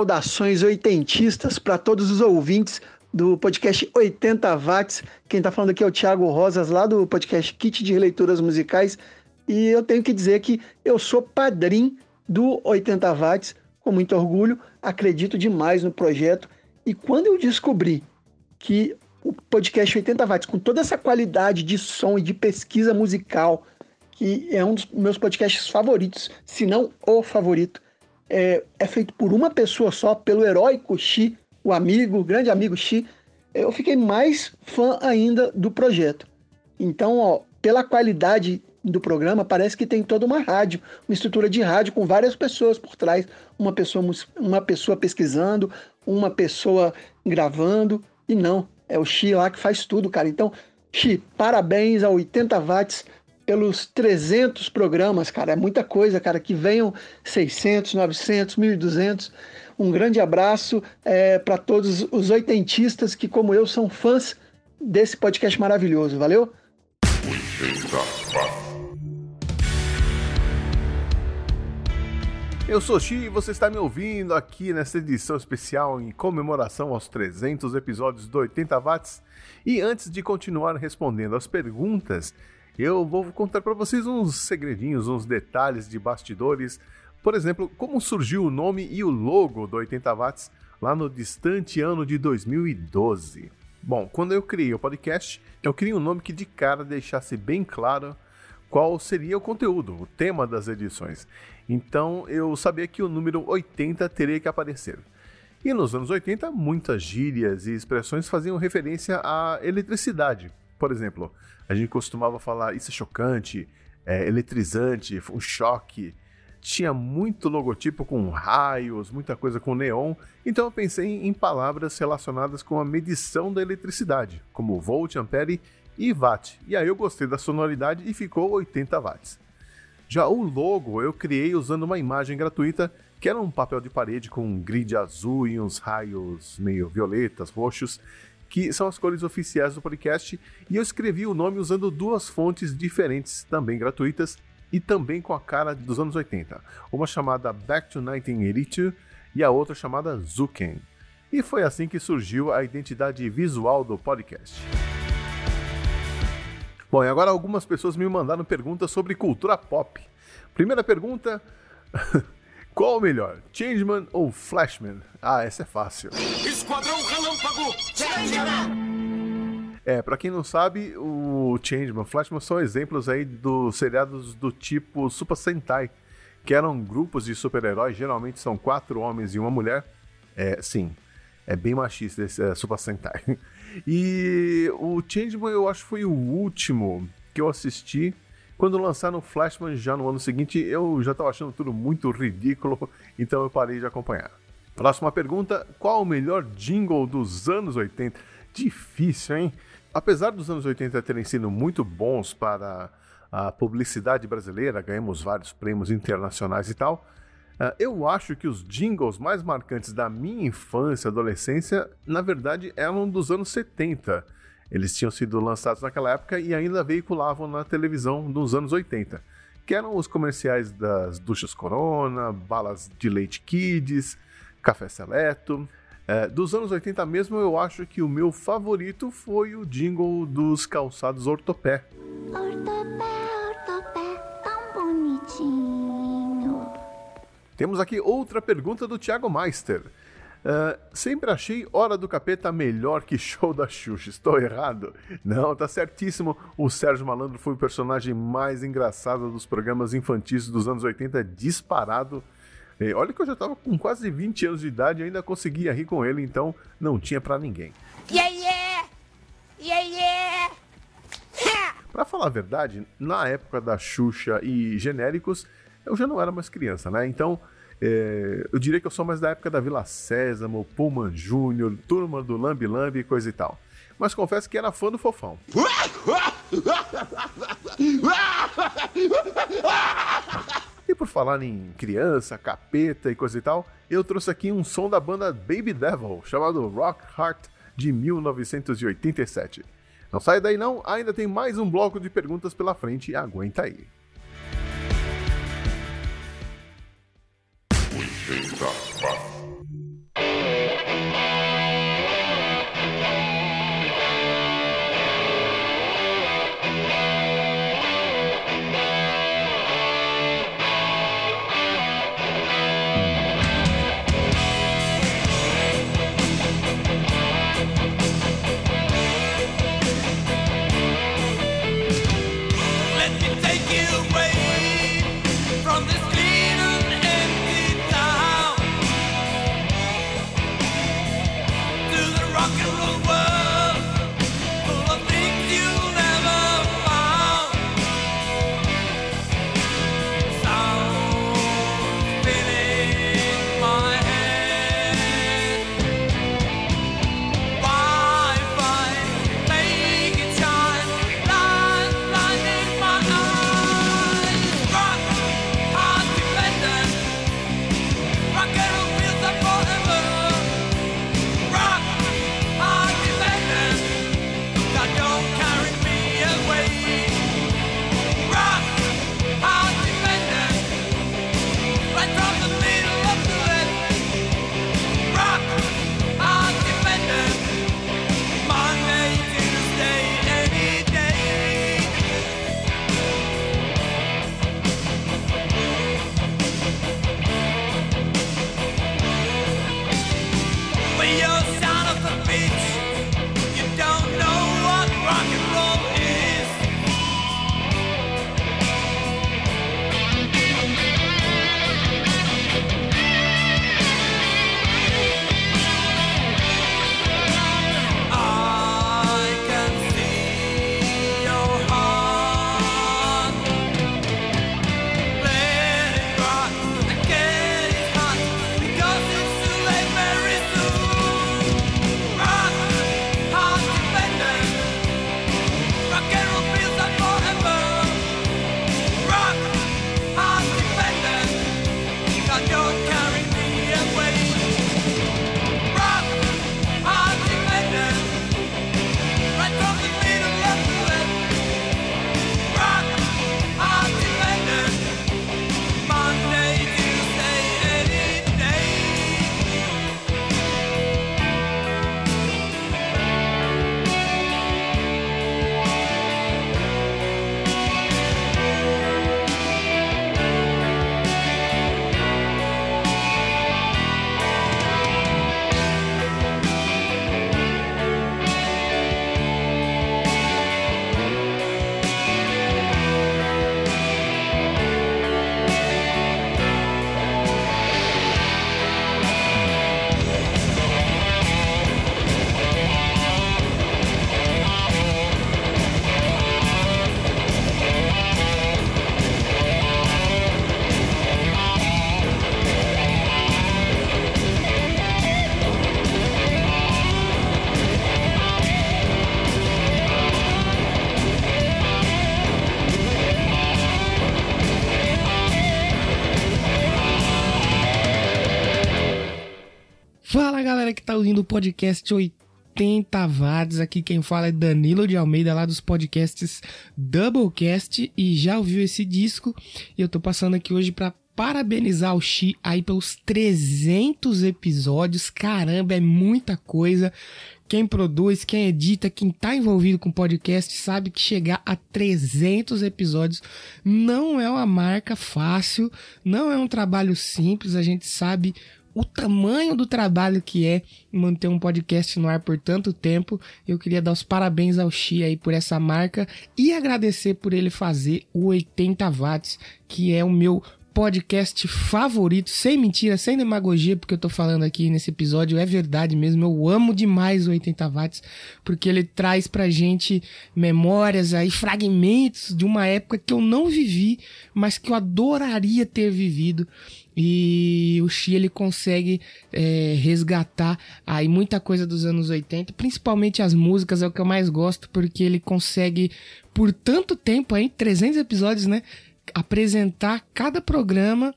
Saudações oitentistas para todos os ouvintes do podcast 80 Watts. Quem está falando aqui é o Thiago Rosas, lá do podcast Kit de Releituras Musicais. E eu tenho que dizer que eu sou padrinho do 80 Watts, com muito orgulho, acredito demais no projeto. E quando eu descobri que o podcast 80 Watts, com toda essa qualidade de som e de pesquisa musical, que é um dos meus podcasts favoritos, se não o favorito, é, é feito por uma pessoa só, pelo heróico Xi, o amigo, o grande amigo Xi, eu fiquei mais fã ainda do projeto. Então, ó, pela qualidade do programa, parece que tem toda uma rádio, uma estrutura de rádio com várias pessoas por trás, uma pessoa, uma pessoa pesquisando, uma pessoa gravando, e não, é o Xi lá que faz tudo, cara. Então, Xi, parabéns a 80 watts pelos 300 programas, cara. É muita coisa, cara. Que venham 600, 900, 1.200. Um grande abraço é, para todos os oitentistas que, como eu, são fãs desse podcast maravilhoso. Valeu? Eu sou Xi e você está me ouvindo aqui nessa edição especial em comemoração aos 300 episódios do 80 Watts. E antes de continuar respondendo as perguntas, eu vou contar para vocês uns segredinhos, uns detalhes de bastidores. Por exemplo, como surgiu o nome e o logo do 80 Watts lá no distante ano de 2012. Bom, quando eu criei o podcast, eu criei um nome que de cara deixasse bem claro qual seria o conteúdo, o tema das edições. Então eu sabia que o número 80 teria que aparecer. E nos anos 80, muitas gírias e expressões faziam referência à eletricidade. Por exemplo, a gente costumava falar isso é chocante, é eletrizante, um choque. Tinha muito logotipo com raios, muita coisa com neon, então eu pensei em palavras relacionadas com a medição da eletricidade, como volt, ampere e watt. E aí eu gostei da sonoridade e ficou 80 watts. Já o logo eu criei usando uma imagem gratuita que era um papel de parede com um grid azul e uns raios meio violetas, roxos, que são as cores oficiais do podcast, e eu escrevi o nome usando duas fontes diferentes, também gratuitas, e também com a cara dos anos 80. Uma chamada Back to 1982 e a outra chamada Zuken. E foi assim que surgiu a identidade visual do podcast. Bom, e agora algumas pessoas me mandaram perguntas sobre cultura pop. Primeira pergunta: qual o melhor, Changeman ou Flashman? Ah, essa é fácil. Esquadrão Relâmpago! É, pra quem não sabe, o Changeman, Flashman são exemplos aí dos seriados do tipo Super Sentai, que eram grupos de super-heróis, geralmente são quatro homens e uma mulher. É, sim, é bem machista esse é, Super Sentai. E o Changeman eu acho que foi o último que eu assisti. Quando lançaram o Flashman já no ano seguinte, eu já estava achando tudo muito ridículo, então eu parei de acompanhar. Próxima pergunta: qual o melhor jingle dos anos 80? Difícil, hein? Apesar dos anos 80 terem sido muito bons para a publicidade brasileira, ganhamos vários prêmios internacionais e tal. Uh, eu acho que os jingles mais marcantes da minha infância e adolescência, na verdade, eram dos anos 70. Eles tinham sido lançados naquela época e ainda veiculavam na televisão nos anos 80, que eram os comerciais das duchas Corona, balas de leite Kids, café seleto. Uh, dos anos 80 mesmo, eu acho que o meu favorito foi o jingle dos calçados ortopé. Ortopé, ortopé, tão bonitinho. Temos aqui outra pergunta do Thiago Meister. Uh, sempre achei Hora do Capeta melhor que Show da Xuxa. Estou errado? Não, tá certíssimo. O Sérgio Malandro foi o personagem mais engraçado dos programas infantis dos anos 80, disparado. E olha que eu já tava com quase 20 anos de idade e ainda conseguia rir com ele, então não tinha para ninguém. Yeah, yeah! Yeah, yeah! Pra falar a verdade, na época da Xuxa e genéricos, eu já não era mais criança, né? Então, é, eu diria que eu sou mais da época da Vila Sésamo, Pullman Júnior, Turma do Lambi Lambi e coisa e tal. Mas confesso que era fã do Fofão. E por falar em criança, capeta e coisa e tal, eu trouxe aqui um som da banda Baby Devil, chamado Rock Heart, de 1987. Não sai daí não, ainda tem mais um bloco de perguntas pela frente, aguenta aí. Fala ouvindo o podcast 80 watts. Aqui quem fala é Danilo de Almeida, lá dos podcasts Doublecast. E já ouviu esse disco? E eu tô passando aqui hoje pra parabenizar o Xi aí pelos 300 episódios. Caramba, é muita coisa. Quem produz, quem edita, quem tá envolvido com podcast sabe que chegar a 300 episódios não é uma marca fácil, não é um trabalho simples. A gente sabe o tamanho do trabalho que é manter um podcast no ar por tanto tempo. Eu queria dar os parabéns ao Xi aí por essa marca e agradecer por ele fazer o 80 watts, que é o meu podcast favorito, sem mentira, sem demagogia, porque eu tô falando aqui nesse episódio, é verdade mesmo, eu amo demais o 80 watts, porque ele traz pra gente memórias aí, fragmentos de uma época que eu não vivi, mas que eu adoraria ter vivido. E o Xi ele consegue é, resgatar aí muita coisa dos anos 80, principalmente as músicas, é o que eu mais gosto, porque ele consegue, por tanto tempo aí, 300 episódios, né? apresentar cada programa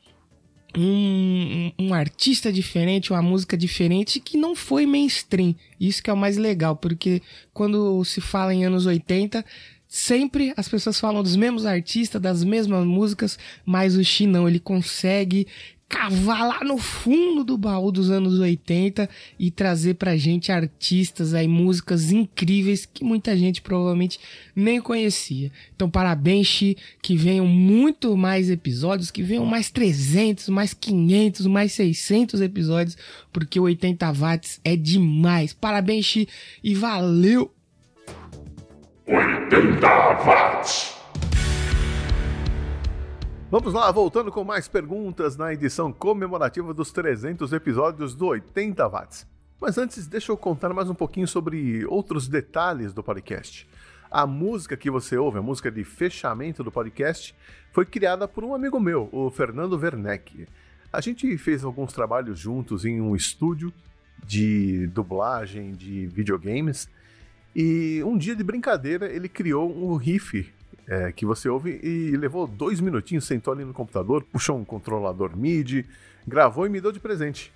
um, um, artista diferente, uma música diferente que não foi mainstream. Isso que é o mais legal, porque quando se fala em anos 80, sempre as pessoas falam dos mesmos artistas, das mesmas músicas, mas o Xi não, ele consegue cavar lá no fundo do baú dos anos 80 e trazer pra gente artistas aí, músicas incríveis que muita gente provavelmente nem conhecia. Então, parabéns, Xi, que venham muito mais episódios, que venham mais 300, mais 500, mais 600 episódios, porque o 80 watts é demais. Parabéns, Xi, e valeu! 80 watts! Vamos lá, voltando com mais perguntas na edição comemorativa dos 300 episódios do 80 Watts. Mas antes, deixa eu contar mais um pouquinho sobre outros detalhes do podcast. A música que você ouve, a música de fechamento do podcast, foi criada por um amigo meu, o Fernando Werneck. A gente fez alguns trabalhos juntos em um estúdio de dublagem de videogames e um dia de brincadeira ele criou um riff é, que você ouve e levou dois minutinhos, sentou ali no computador, puxou um controlador MIDI, gravou e me deu de presente.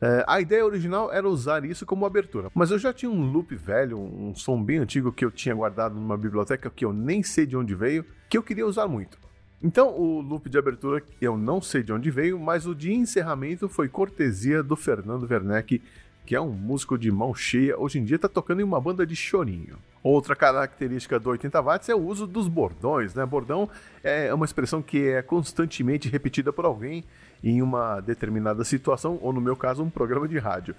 É, a ideia original era usar isso como abertura, mas eu já tinha um loop velho, um som bem antigo que eu tinha guardado numa biblioteca que eu nem sei de onde veio, que eu queria usar muito. Então, o loop de abertura eu não sei de onde veio, mas o de encerramento foi cortesia do Fernando Werneck, que é um músico de mão cheia, hoje em dia está tocando em uma banda de chorinho. Outra característica do 80 watts é o uso dos bordões, né? Bordão é uma expressão que é constantemente repetida por alguém em uma determinada situação, ou no meu caso, um programa de rádio.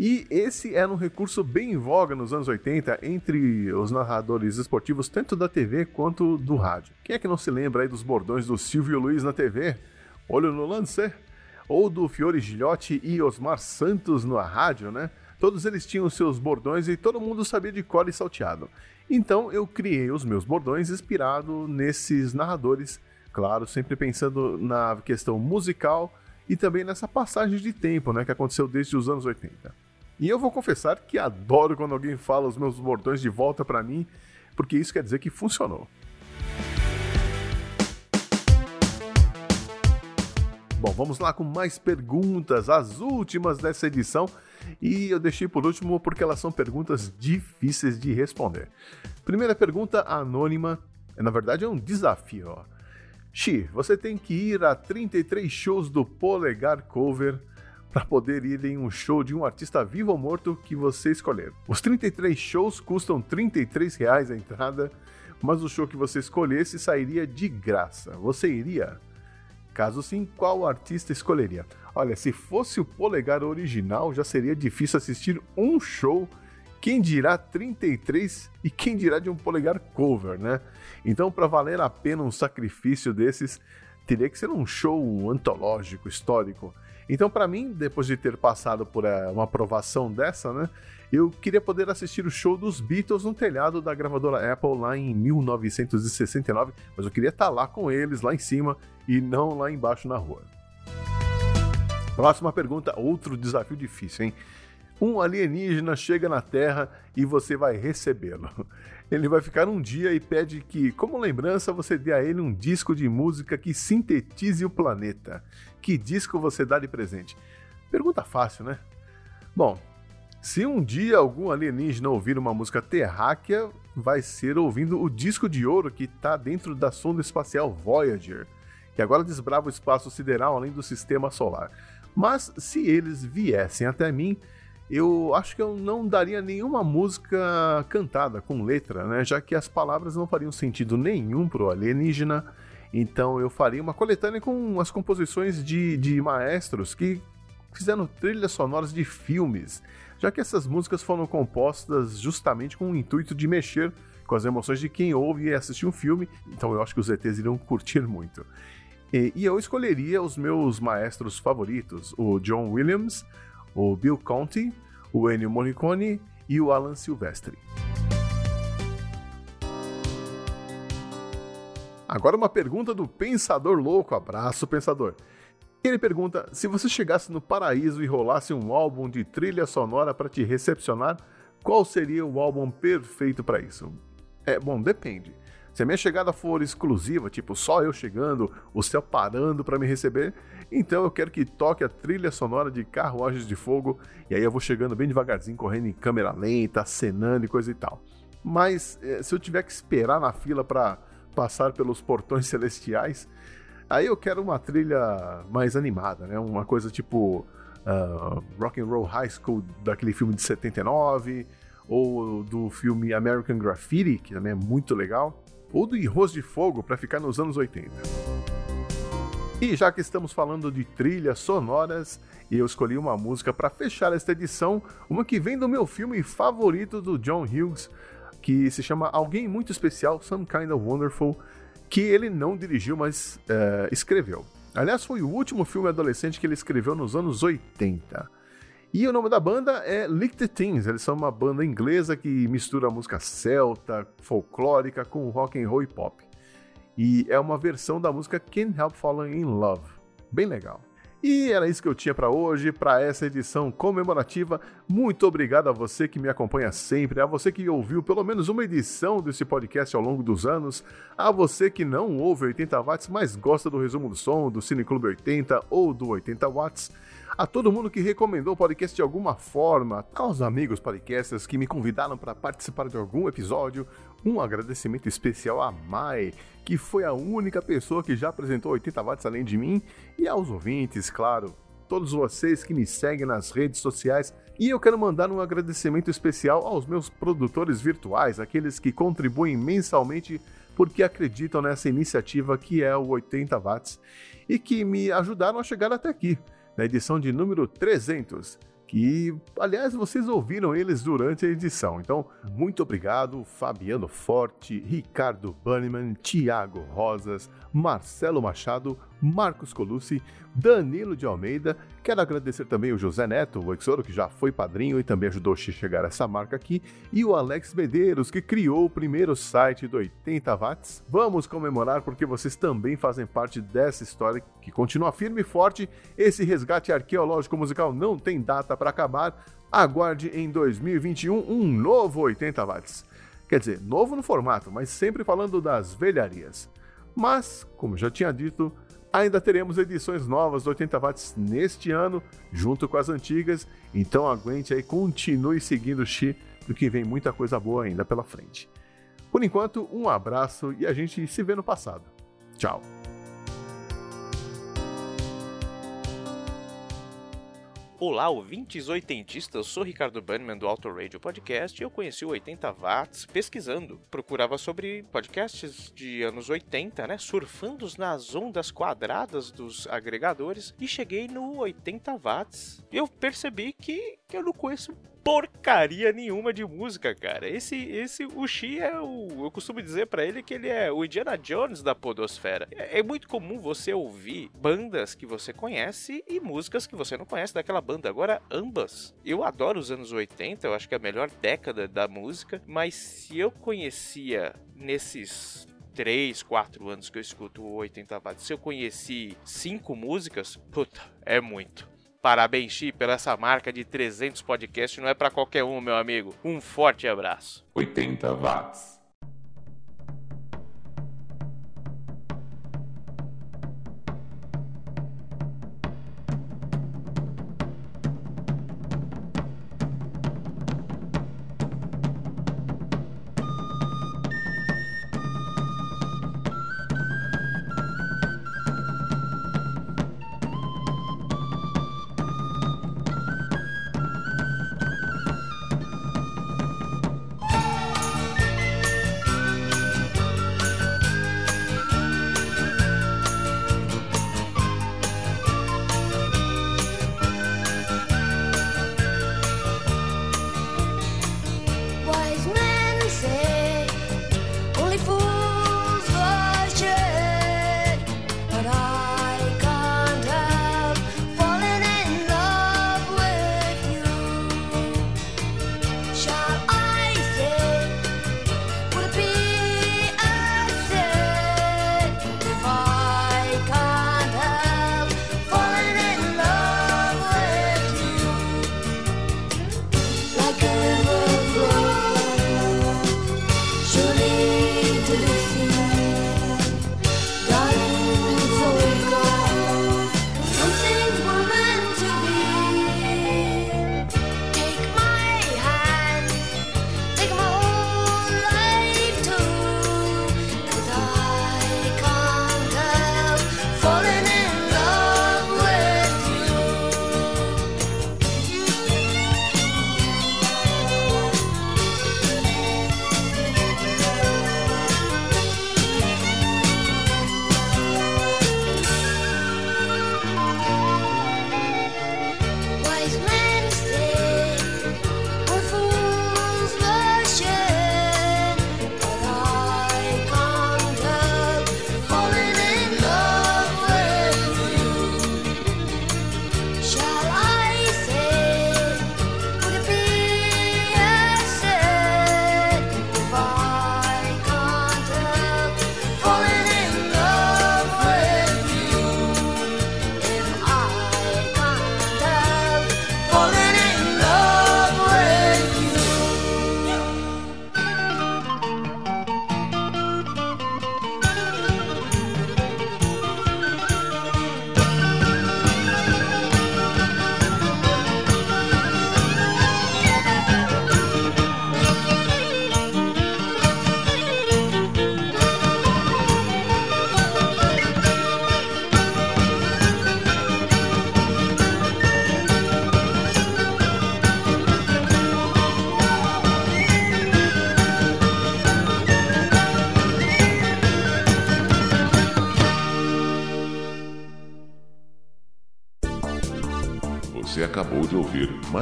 E esse era um recurso bem em voga nos anos 80 entre os narradores esportivos, tanto da TV quanto do rádio. Quem é que não se lembra aí dos bordões do Silvio Luiz na TV? Olho no lance, ou do Fiore Gilhote e Osmar Santos na rádio, né? Todos eles tinham seus bordões e todo mundo sabia de cor e salteado. Então eu criei os meus bordões inspirado nesses narradores, claro, sempre pensando na questão musical e também nessa passagem de tempo, né, que aconteceu desde os anos 80. E eu vou confessar que adoro quando alguém fala os meus bordões de volta para mim, porque isso quer dizer que funcionou. Bom, vamos lá com mais perguntas, as últimas dessa edição. E eu deixei por último porque elas são perguntas difíceis de responder. Primeira pergunta anônima, na verdade é um desafio. Ó. Xi, você tem que ir a 33 shows do Polegar Cover para poder ir em um show de um artista vivo ou morto que você escolher. Os 33 shows custam 33 reais a entrada, mas o show que você escolhesse sairia de graça. Você iria? Caso sim, qual artista escolheria? Olha, se fosse o polegar original, já seria difícil assistir um show. Quem dirá 33 e quem dirá de um polegar cover, né? Então, para valer a pena um sacrifício desses, teria que ser um show antológico, histórico. Então, para mim, depois de ter passado por eh, uma aprovação dessa, né, eu queria poder assistir o show dos Beatles no telhado da gravadora Apple lá em 1969, mas eu queria estar tá lá com eles, lá em cima, e não lá embaixo na rua. Próxima pergunta, outro desafio difícil, hein? Um alienígena chega na Terra e você vai recebê-lo. Ele vai ficar um dia e pede que, como lembrança, você dê a ele um disco de música que sintetize o planeta. Que disco você dá de presente? Pergunta fácil, né? Bom, se um dia algum alienígena ouvir uma música terráquea, vai ser ouvindo o disco de ouro que está dentro da sonda espacial Voyager, que agora desbrava o espaço sideral além do sistema solar. Mas se eles viessem até mim, eu acho que eu não daria nenhuma música cantada com letra, né? Já que as palavras não fariam sentido nenhum pro alienígena. Então eu faria uma coletânea com as composições de, de maestros que fizeram trilhas sonoras de filmes, já que essas músicas foram compostas justamente com o intuito de mexer com as emoções de quem ouve e assiste um filme, então eu acho que os ETs irão curtir muito. E, e eu escolheria os meus maestros favoritos, o John Williams, o Bill Conti, o Ennio Morricone e o Alan Silvestri. Agora uma pergunta do Pensador Louco. Abraço, Pensador. Ele pergunta: se você chegasse no paraíso e rolasse um álbum de trilha sonora para te recepcionar, qual seria o álbum perfeito para isso? É, bom, depende. Se a minha chegada for exclusiva, tipo só eu chegando, o céu parando para me receber, então eu quero que toque a trilha sonora de Carruagens de Fogo, e aí eu vou chegando bem devagarzinho, correndo em câmera lenta, acenando e coisa e tal. Mas eh, se eu tiver que esperar na fila para passar pelos portões celestiais, aí eu quero uma trilha mais animada, né? Uma coisa tipo uh, Rock and Roll High School daquele filme de 79, ou do filme American Graffiti, que também é muito legal, ou do Arroz de Fogo para ficar nos anos 80. E já que estamos falando de trilhas sonoras, eu escolhi uma música para fechar esta edição, uma que vem do meu filme favorito do John Hughes, que se chama Alguém Muito Especial, Some Kind of Wonderful, que ele não dirigiu, mas uh, escreveu. Aliás, foi o último filme adolescente que ele escreveu nos anos 80. E o nome da banda é Lick the Teens. Eles são uma banda inglesa que mistura música celta, folclórica com rock and roll e pop. E é uma versão da música Can't Help Falling in Love. Bem legal. E era isso que eu tinha para hoje, para essa edição comemorativa. Muito obrigado a você que me acompanha sempre, a você que ouviu pelo menos uma edição desse podcast ao longo dos anos, a você que não ouve 80 watts, mas gosta do resumo do som, do Cine Clube 80 ou do 80 watts a todo mundo que recomendou o podcast de alguma forma, aos amigos podcasters que me convidaram para participar de algum episódio, um agradecimento especial a Mai, que foi a única pessoa que já apresentou 80 watts além de mim, e aos ouvintes, claro, todos vocês que me seguem nas redes sociais. E eu quero mandar um agradecimento especial aos meus produtores virtuais, aqueles que contribuem mensalmente porque acreditam nessa iniciativa que é o 80 watts e que me ajudaram a chegar até aqui na edição de número 300, que, aliás, vocês ouviram eles durante a edição. Então, muito obrigado, Fabiano Forte, Ricardo Banniman, Tiago Rosas, Marcelo Machado, Marcos Colucci, Danilo de Almeida. Quero agradecer também o José Neto, o Exoro, que já foi padrinho e também ajudou a chegar a essa marca aqui, e o Alex Medeiros, que criou o primeiro site do 80 watts. Vamos comemorar porque vocês também fazem parte dessa história que continua firme e forte. Esse resgate arqueológico musical não tem data para acabar. Aguarde em 2021 um novo 80 watts. Quer dizer, novo no formato, mas sempre falando das velharias. Mas, como já tinha dito, ainda teremos edições novas do 80 watts neste ano, junto com as antigas, então aguente aí, continue seguindo o Xi, porque vem muita coisa boa ainda pela frente. Por enquanto, um abraço e a gente se vê no passado. Tchau! Olá, ouvintes oitentistas, eu sou Ricardo Bannerman do Auto Radio Podcast e eu conheci o 80 Watts pesquisando. Procurava sobre podcasts de anos 80, né? Surfando nas ondas quadradas dos agregadores e cheguei no 80 Watts. Eu percebi que eu não conheço porcaria nenhuma de música, cara. Esse, esse, o Xi é o. Eu costumo dizer para ele que ele é o Indiana Jones da Podosfera. É, é, muito comum você ouvir bandas que você conhece e músicas que você não conhece daquela banda. Agora, ambas. Eu adoro os anos 80, eu acho que é a melhor década da música, mas se eu conhecia nesses 3, 4 anos que eu escuto o 80 watts, se eu conheci cinco músicas, puta, é muito. Parabéns, Chi, pela essa marca de 300 podcasts. Não é para qualquer um, meu amigo. Um forte abraço. 80 watts.